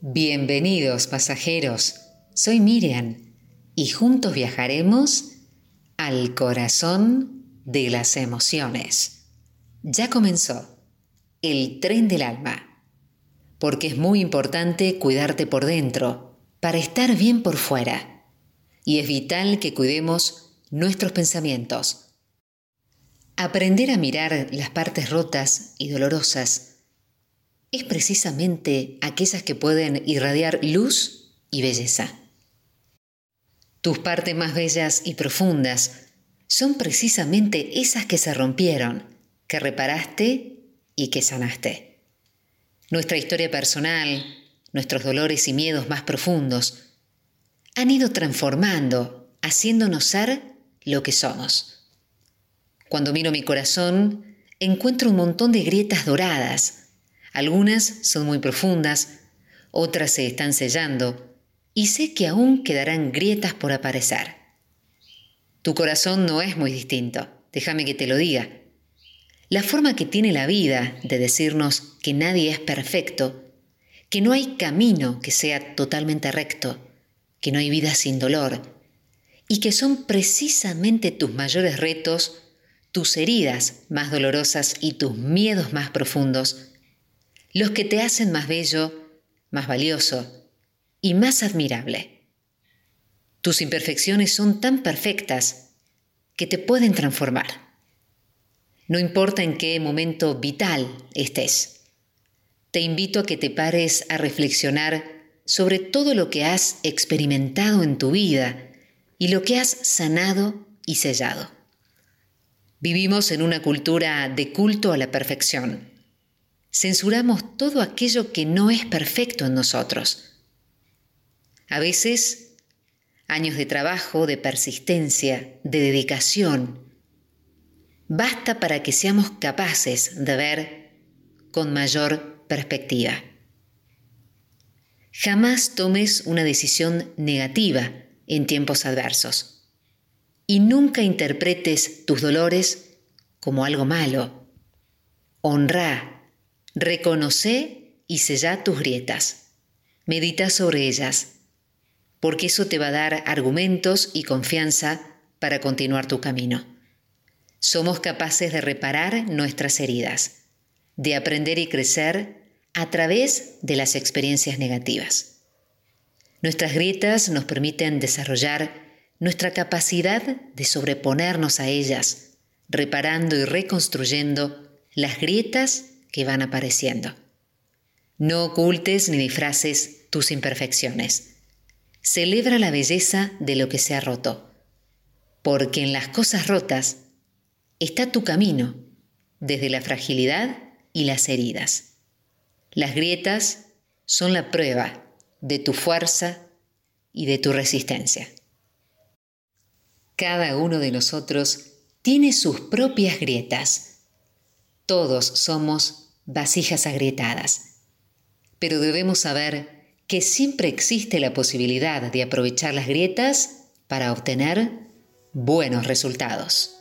Bienvenidos pasajeros, soy Miriam y juntos viajaremos al corazón de las emociones. Ya comenzó el tren del alma, porque es muy importante cuidarte por dentro para estar bien por fuera. Y es vital que cuidemos nuestros pensamientos. Aprender a mirar las partes rotas y dolorosas es precisamente aquellas que pueden irradiar luz y belleza. Tus partes más bellas y profundas son precisamente esas que se rompieron, que reparaste y que sanaste. Nuestra historia personal, nuestros dolores y miedos más profundos, han ido transformando, haciéndonos ser lo que somos. Cuando miro mi corazón, encuentro un montón de grietas doradas, algunas son muy profundas, otras se están sellando, y sé que aún quedarán grietas por aparecer. Tu corazón no es muy distinto, déjame que te lo diga. La forma que tiene la vida de decirnos que nadie es perfecto, que no hay camino que sea totalmente recto, que no hay vida sin dolor, y que son precisamente tus mayores retos, tus heridas más dolorosas y tus miedos más profundos los que te hacen más bello, más valioso y más admirable. Tus imperfecciones son tan perfectas que te pueden transformar. No importa en qué momento vital estés. Te invito a que te pares a reflexionar sobre todo lo que has experimentado en tu vida y lo que has sanado y sellado. Vivimos en una cultura de culto a la perfección censuramos todo aquello que no es perfecto en nosotros. A veces, años de trabajo, de persistencia, de dedicación, basta para que seamos capaces de ver con mayor perspectiva. Jamás tomes una decisión negativa en tiempos adversos y nunca interpretes tus dolores como algo malo. Honra Reconoce y sella tus grietas. Medita sobre ellas, porque eso te va a dar argumentos y confianza para continuar tu camino. Somos capaces de reparar nuestras heridas, de aprender y crecer a través de las experiencias negativas. Nuestras grietas nos permiten desarrollar nuestra capacidad de sobreponernos a ellas, reparando y reconstruyendo las grietas que van apareciendo. No ocultes ni disfraces tus imperfecciones. Celebra la belleza de lo que se ha roto, porque en las cosas rotas está tu camino, desde la fragilidad y las heridas. Las grietas son la prueba de tu fuerza y de tu resistencia. Cada uno de nosotros tiene sus propias grietas todos somos vasijas agrietadas. Pero debemos saber que siempre existe la posibilidad de aprovechar las grietas para obtener buenos resultados.